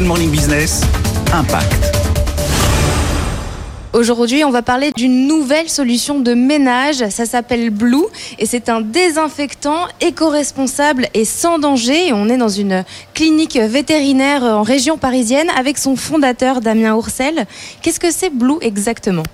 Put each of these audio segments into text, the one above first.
Good Morning Business, Impact. Aujourd'hui, on va parler d'une nouvelle solution de ménage. Ça s'appelle Blue et c'est un désinfectant éco-responsable et sans danger. On est dans une clinique vétérinaire en région parisienne avec son fondateur Damien Oursel. Qu'est-ce que c'est Blue exactement?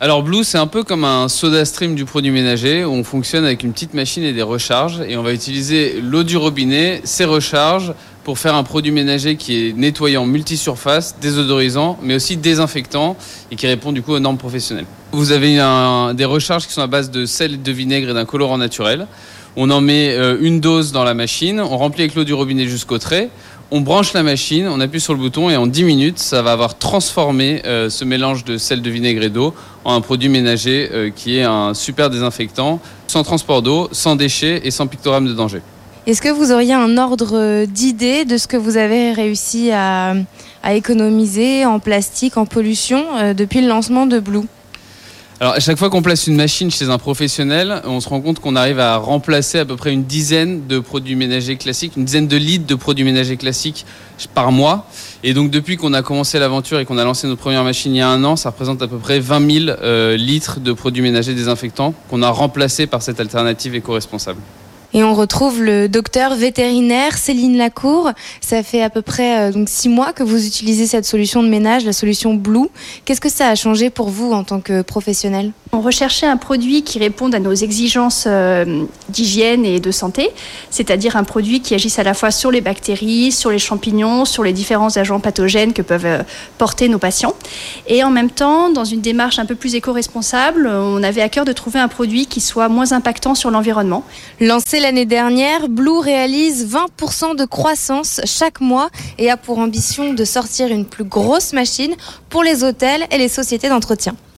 Alors Blue, c'est un peu comme un soda stream du produit ménager où on fonctionne avec une petite machine et des recharges et on va utiliser l'eau du robinet, ses recharges pour faire un produit ménager qui est nettoyant, multisurface, désodorisant, mais aussi désinfectant et qui répond du coup aux normes professionnelles. Vous avez des recharges qui sont à base de sel, de vinaigre et d'un colorant naturel. On en met euh, une dose dans la machine, on remplit avec l'eau du robinet jusqu'au trait on branche la machine, on appuie sur le bouton et en 10 minutes, ça va avoir transformé euh, ce mélange de sel de vinaigre et d'eau en un produit ménager euh, qui est un super désinfectant, sans transport d'eau, sans déchets et sans pictogramme de danger. Est-ce que vous auriez un ordre d'idée de ce que vous avez réussi à, économiser en plastique, en pollution euh, depuis le lancement de Blue? Alors, à chaque fois qu'on place une machine chez un professionnel, on se rend compte qu'on arrive à remplacer à peu près une dizaine de produits ménagers classiques, une dizaine de litres de produits ménagers classiques par mois. Et donc, depuis qu'on a commencé l'aventure et qu'on a lancé notre première machine il y a un an, ça représente à peu près 20 000 euh, litres de produits ménagers désinfectants qu'on a remplacés par cette alternative éco-responsable. Et on retrouve le docteur vétérinaire Céline Lacour. Ça fait à peu près euh, donc six mois que vous utilisez cette solution de ménage, la solution Blue. Qu'est-ce que ça a changé pour vous en tant que professionnel? On recherchait un produit qui réponde à nos exigences euh, d'hygiène et de santé, c'est-à-dire un produit qui agisse à la fois sur les bactéries, sur les champignons, sur les différents agents pathogènes que peuvent euh, porter nos patients. Et en même temps, dans une démarche un peu plus éco-responsable, on avait à cœur de trouver un produit qui soit moins impactant sur l'environnement. L'année dernière, Blue réalise 20% de croissance chaque mois et a pour ambition de sortir une plus grosse machine pour les hôtels et les sociétés d'entretien.